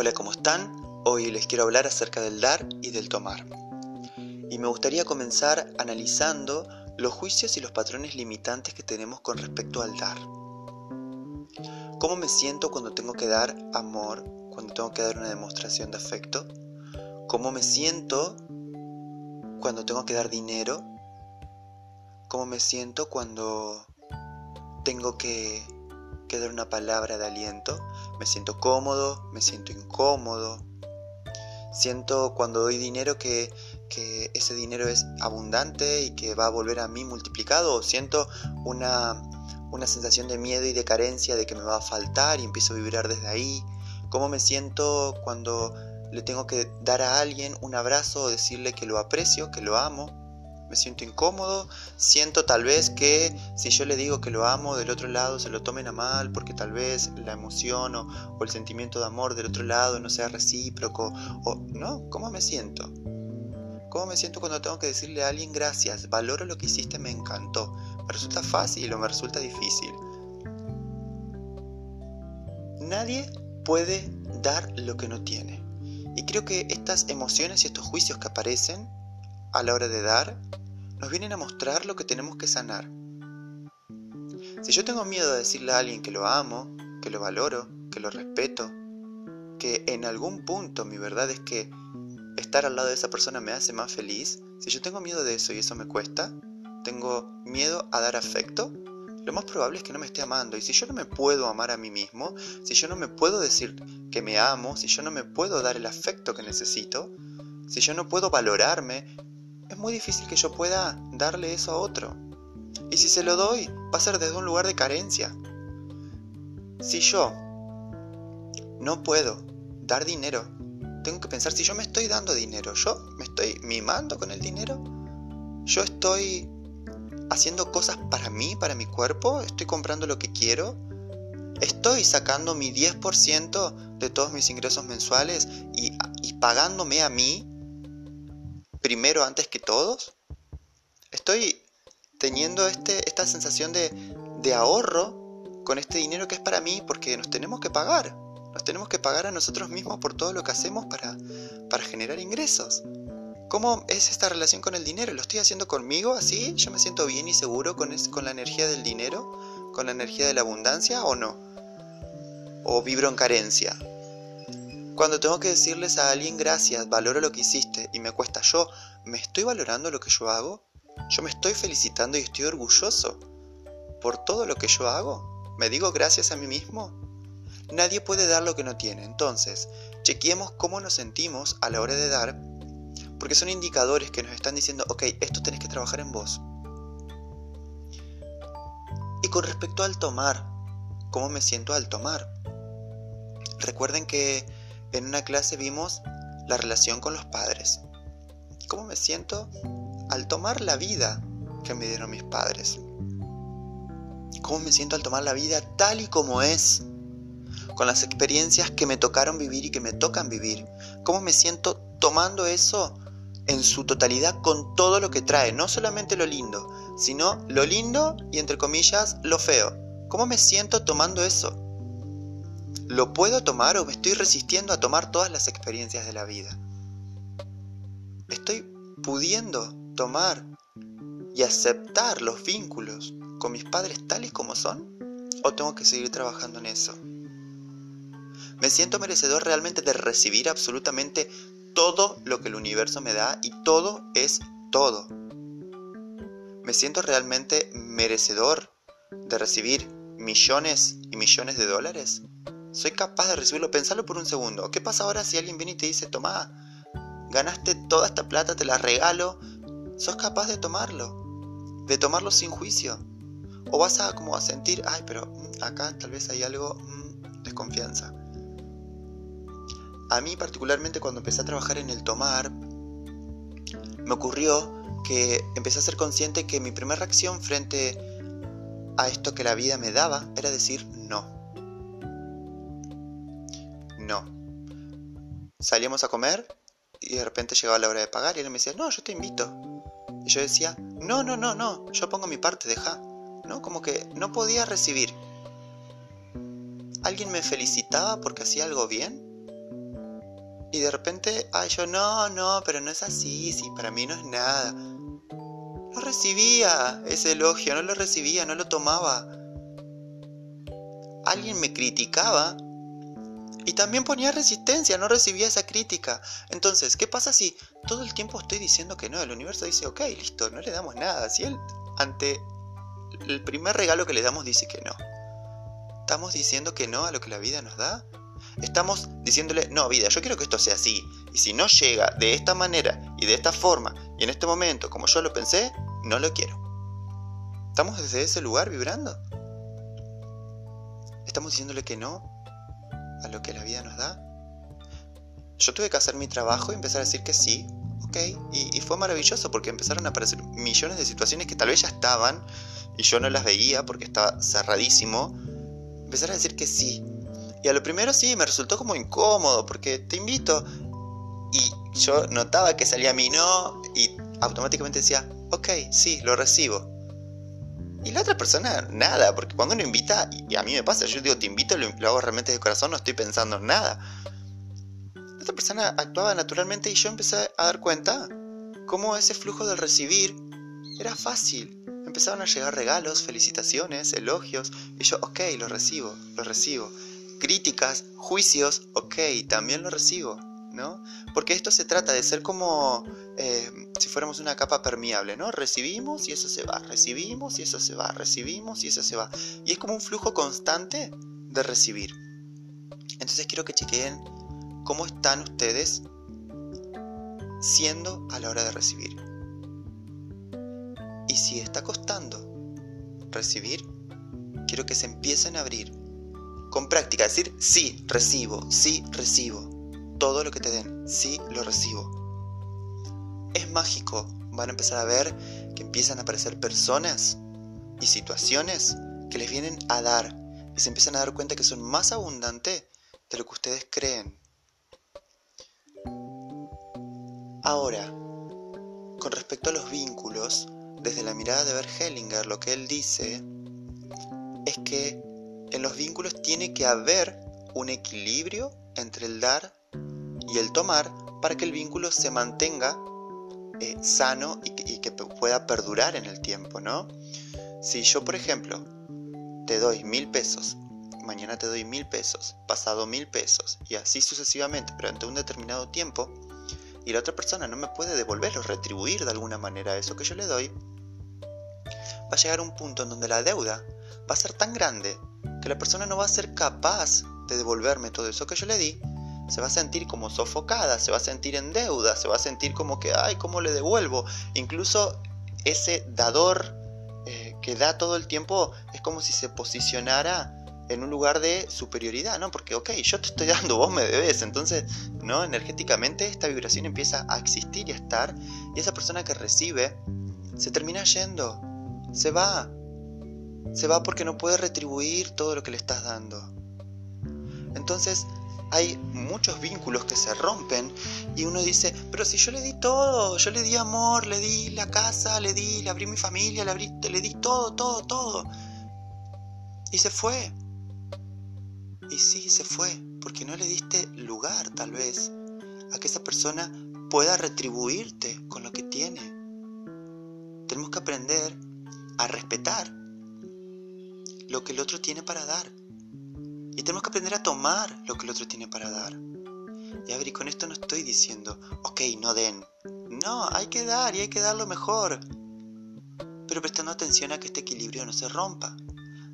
Hola, ¿cómo están? Hoy les quiero hablar acerca del dar y del tomar. Y me gustaría comenzar analizando los juicios y los patrones limitantes que tenemos con respecto al dar. ¿Cómo me siento cuando tengo que dar amor, cuando tengo que dar una demostración de afecto? ¿Cómo me siento cuando tengo que dar dinero? ¿Cómo me siento cuando tengo que, dar una palabra de aliento? ¿Me siento cómodo? ¿Me siento incómodo? Siento cuando doy dinero que, que ese dinero es abundante y que va a volver a mí multiplicado. ¿O siento una, una sensación de miedo y de carencia de que me va a faltar y empiezo a vibrar desde ahí? ¿Cómo me siento cuando le tengo que dar a alguien un abrazo o decirle que lo aprecio, que lo amo. Me siento incómodo, siento tal vez que si yo le digo que lo amo del otro lado se lo tomen a mal porque tal vez la emoción o, el sentimiento de amor del otro lado no sea recíproco o no, ¿cómo me siento? ¿Cómo me siento cuando tengo que decirle a alguien gracias, valoro lo que hiciste, me encantó? ¿Me resulta fácil o me resulta difícil? Nadie puede dar lo que no tiene. Y creo que estas emociones y estos juicios que aparecen a la hora de dar nos vienen a mostrar lo que tenemos que sanar. Si yo tengo miedo de decirle a alguien que lo amo, que lo valoro, que lo respeto, que en algún punto mi verdad es que estar al lado de esa persona me hace más feliz, si yo tengo miedo de eso y eso me cuesta, tengo miedo a dar afecto, lo más probable es que no me esté amando. Y si yo no me puedo amar a mí mismo, si yo no me puedo decir que me amo, si yo no me puedo dar el afecto que necesito, si yo no puedo valorarme, es muy difícil que yo pueda darle eso a otro. Y si se lo doy, va a ser desde un lugar de carencia. Si yo no puedo dar dinero, tengo que pensar si yo me estoy dando dinero, yo me estoy mimando con el dinero, yo estoy haciendo cosas para mí, para mi cuerpo, estoy comprando lo que quiero, estoy sacando mi 10% de todos mis ingresos mensuales y, pagándome a mí primero antes que todos. Estoy teniendo este, esta sensación de, de ahorro con este dinero que es para mí porque nos tenemos que pagar. Nos tenemos que pagar a nosotros mismos por todo lo que hacemos para, para generar ingresos. ¿Cómo es esta relación con el dinero? ¿Lo estoy haciendo conmigo así? ¿Yo me siento bien y seguro con, con la energía del dinero? ¿Con la energía de la abundancia o no? ¿O vibro en carencia? Cuando tengo que decirles a alguien gracias, valoro lo que hiciste y me cuesta yo, ¿me estoy valorando lo que yo hago? ¿Yo me estoy felicitando y estoy orgulloso por todo lo que yo hago? ¿Me digo gracias a mí mismo? Nadie puede dar lo que no tiene, entonces, chequeemos cómo nos sentimos a la hora de dar porque son indicadores que nos están diciendo, ok, esto tenés que trabajar en vos. Y con respecto al tomar, ¿cómo me siento al tomar? Recuerden que en una clase vimos la relación con los padres. ¿Cómo me siento al tomar la vida que me dieron mis padres? ¿Cómo me siento al tomar la vida tal y como es? Con las experiencias que me tocaron vivir y que me tocan vivir. ¿Cómo me siento tomando eso en su totalidad con todo lo que trae, no solamente lo lindo, sino lo lindo y entre comillas lo feo. ¿Cómo me siento tomando eso? ¿Lo puedo tomar o me estoy resistiendo a tomar todas las experiencias de la vida? ¿Estoy pudiendo tomar y aceptar los vínculos con mis padres tales como son? ¿O tengo que seguir trabajando en eso? ¿Me siento merecedor realmente de recibir absolutamente todo lo que el universo me da y todo es todo. Me siento realmente merecedor de recibir millones y millones de dólares. ¿Soy capaz de recibirlo? Pensalo por un segundo. ¿Qué pasa ahora si alguien viene y te dice, toma, ganaste toda esta plata, te la regalo? ¿Sos capaz de tomarlo? De tomarlo sin juicio. O vas a como a sentir, ay, pero mm, acá tal vez hay algo, mm, desconfianza. A mí particularmente cuando empecé a trabajar en el tomar, me ocurrió que empecé a ser consciente que mi primera reacción frente a esto que la vida me daba era decir. No. Salíamos a comer y de repente llegaba la hora de pagar y él me decía, no, yo te invito. Y yo decía, no, no, no, no, yo pongo mi parte, deja. ¿No? Como que no podía recibir. ¿Alguien me felicitaba porque hacía algo bien? Y de repente, ay, yo no, no, pero no es así, sí, para mí no es nada. No recibía ese elogio, no lo recibía, no lo tomaba. Alguien me criticaba y también ponía resistencia, no recibía esa crítica. Entonces, ¿qué pasa si todo el tiempo estoy diciendo que no? El universo dice, ok, listo, no le damos nada. Si él ante el primer regalo que le damos dice que no. ¿Estamos diciendo que no a lo que la vida nos da? Estamos diciéndole, no, vida, yo quiero que esto sea así. Y si no llega de esta manera y de esta forma y en este momento como yo lo pensé, no lo quiero. ¿Estamos desde ese lugar vibrando? ¿Estamos diciéndole que no a lo que la vida nos da? Yo tuve que hacer mi trabajo y empezar a decir que sí, ok, y, fue maravilloso porque empezaron a aparecer millones de situaciones que tal vez ya estaban y yo no las veía porque estaba cerradísimo. Empezar a decir que sí, y a lo primero sí, me resultó como incómodo, porque te invito. Y yo notaba que salía mi no y automáticamente decía, ok, sí, lo recibo. Y la otra persona, nada, porque cuando uno invita, y a mí me pasa, yo digo, te invito, lo, lo hago realmente de corazón, no estoy pensando en nada. La otra persona actuaba naturalmente y yo empecé a dar cuenta cómo ese flujo del recibir era fácil. Empezaban a llegar regalos, felicitaciones, elogios, y yo, ok, lo recibo, lo recibo críticas, juicios, ok, también lo recibo, ¿no? Porque esto se trata de ser como eh, si fuéramos una capa permeable, ¿no? Recibimos y eso se va, recibimos y eso se va, recibimos y eso se va. Y es como un flujo constante de recibir. Entonces quiero que chequeen cómo están ustedes siendo a la hora de recibir. Y si está costando recibir, quiero que se empiecen a abrir con práctica, decir sí, recibo, sí, recibo. Todo lo que te den, sí, lo recibo. Es mágico, van a empezar a ver que empiezan a aparecer personas y situaciones que les vienen a dar y se empiezan a dar cuenta que son más abundantes de lo que ustedes creen. Ahora, con respecto a los vínculos, desde la mirada de Bert Hellinger, lo que él dice es que en los vínculos tiene que haber un equilibrio entre el dar y el tomar para que el vínculo se mantenga eh, sano y que, pueda perdurar en el tiempo, ¿no? Si yo, por ejemplo, te doy mil pesos, mañana te doy mil pesos, pasado mil pesos, y así sucesivamente, durante un determinado tiempo, y la otra persona no me puede devolver o retribuir de alguna manera eso que yo le doy, va a llegar un punto en donde la deuda va a ser tan grande que la persona no va a ser capaz de devolverme todo eso que yo le di, se va a sentir como sofocada, se va a sentir en deuda, se va a sentir como que, ay, ¿cómo le devuelvo? Incluso ese dador eh, que da todo el tiempo es como si se posicionara en un lugar de superioridad, ¿no? Porque, ok, yo te estoy dando, vos me debes, entonces, ¿no? Energéticamente esta vibración empieza a existir y a estar, y esa persona que recibe se termina yendo, se va, se va porque no puede retribuir todo lo que le estás dando. Entonces hay muchos vínculos que se rompen y uno dice, pero si yo le di todo, yo le di amor, le di la casa, le di, le abrí mi familia, le, abrí, le di todo, todo, todo. Y se fue. Y sí, se fue, porque no le diste lugar tal vez a que esa persona pueda retribuirte con lo que tiene. Tenemos que aprender a respetar lo que el otro tiene para dar. Y tenemos que aprender a tomar lo que el otro tiene para dar. Y a ver, y con esto no estoy diciendo, ok, no den. No, hay que dar y hay que dar lo mejor. Pero prestando atención a que este equilibrio no se rompa.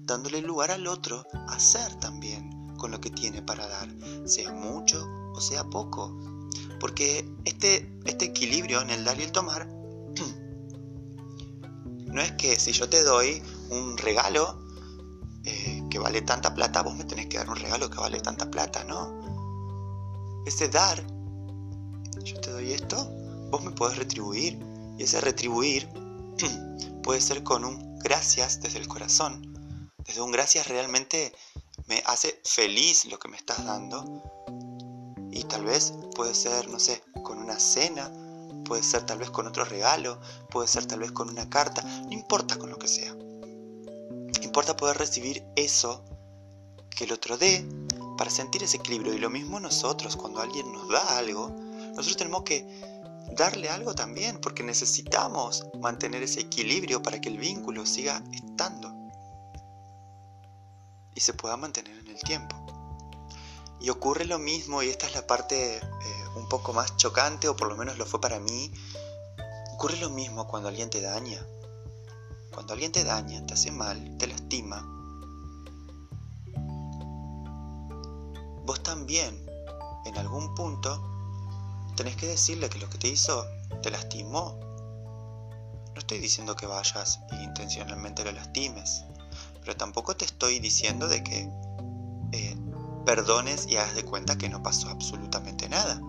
Dándole lugar al otro a hacer también con lo que tiene para dar. Sea mucho o sea poco. Porque este, este equilibrio en el dar y el tomar no es que si yo te doy un regalo, que vale tanta plata, vos me tenés que dar un regalo que vale tanta plata, ¿no? Ese dar, yo te doy esto, vos me podés retribuir. Y ese retribuir puede ser con un gracias desde el corazón. Desde un gracias realmente me hace feliz lo que me estás dando. Y tal vez puede ser, no sé, con una cena, puede ser tal vez con otro regalo, puede ser tal vez con una carta, no importa con lo que sea importa poder recibir eso que el otro dé para sentir ese equilibrio. Y lo mismo nosotros, cuando alguien nos da algo, nosotros tenemos que darle algo también, porque necesitamos mantener ese equilibrio para que el vínculo siga estando y se pueda mantener en el tiempo. Y ocurre lo mismo, y esta es la parte eh, un poco más chocante, o por lo menos lo fue para mí, ocurre lo mismo cuando alguien te daña. Cuando alguien te daña, te hace mal, te lastima, vos también, en algún punto, tenés que decirle que lo que te hizo te lastimó. No estoy diciendo que vayas e intencionalmente lo lastimes, pero tampoco te estoy diciendo de que eh, perdones y hagas de cuenta que no pasó absolutamente nada.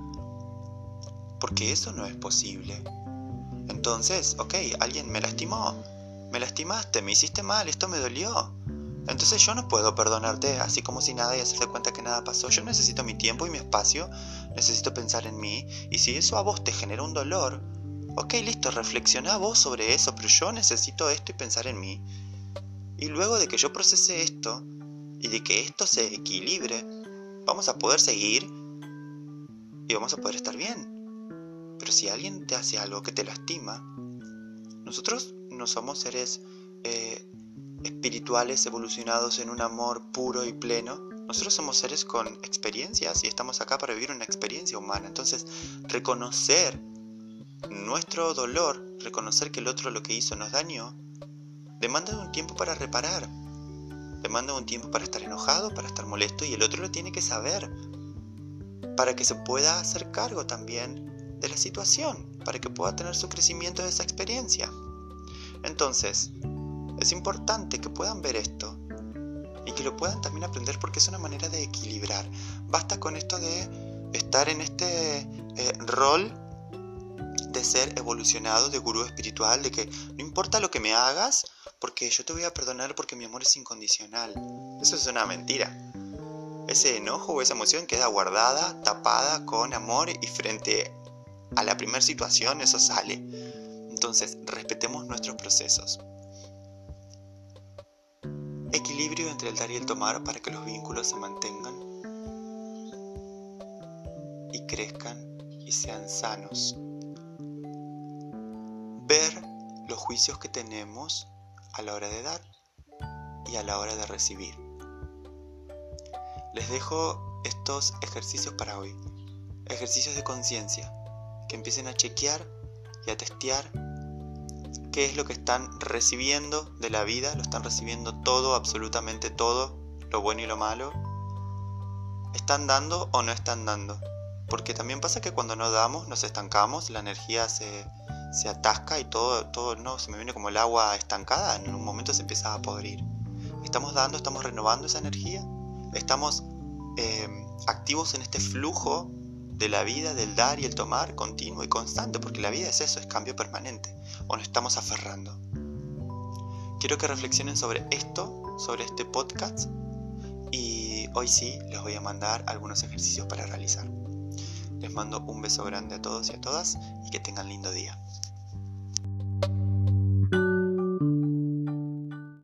Porque eso no es posible. Entonces, ok, alguien me lastimó, me lastimaste, me hiciste mal, esto me dolió. Entonces yo no puedo perdonarte así como si nada y hacerte cuenta que nada pasó. Yo necesito mi tiempo y mi espacio, necesito pensar en mí. Y si eso a vos te genera un dolor, ok, listo, reflexiona vos sobre eso, pero yo necesito esto y pensar en mí. Y luego de que yo procese esto y de que esto se equilibre, vamos a poder seguir y vamos a poder estar bien. Pero si alguien te hace algo que te lastima, nosotros no somos seres eh, espirituales evolucionados en un amor puro y pleno. Nosotros somos seres con experiencias y estamos acá para vivir una experiencia humana. Entonces, reconocer nuestro dolor, reconocer que el otro lo que hizo nos dañó, demanda un tiempo para reparar. Demanda un tiempo para estar enojado, para estar molesto y el otro lo tiene que saber. Para que se pueda hacer cargo también de la situación, para que pueda tener su crecimiento de esa experiencia. Entonces, es importante que puedan ver esto y que lo puedan también aprender porque es una manera de equilibrar. Basta con esto de estar en este eh, rol de ser evolucionado, de gurú espiritual, de que no importa lo que me hagas, porque yo te voy a perdonar porque mi amor es incondicional. Eso es una mentira. Ese enojo o esa emoción queda guardada, tapada con amor y frente a la primera situación eso sale. Entonces, respetemos nuestros procesos equilibrio entre el dar y el tomar para que los vínculos se mantengan y crezcan y sean sanos. Ver los juicios que tenemos a la hora de dar y a la hora de recibir. Les dejo estos ejercicios para hoy. Ejercicios de conciencia que empiecen a chequear y a testear qué es lo que están recibiendo de la vida, lo están recibiendo todo, absolutamente todo, lo bueno y lo malo. ¿Están dando o no están dando? Porque también pasa que cuando no damos nos estancamos, la energía se, se atasca y todo, todo no, se me viene como el agua estancada, en un momento se empieza a podrir. ¿Estamos dando, estamos renovando esa energía? ¿Estamos eh, activos en este flujo de la vida, del dar y el tomar continuo y constante, porque la vida es eso, es cambio permanente, o nos estamos aferrando. Quiero que reflexionen sobre esto, sobre este podcast, y hoy sí les voy a mandar algunos ejercicios para realizar. Les mando un beso grande a todos y a todas y que tengan lindo día.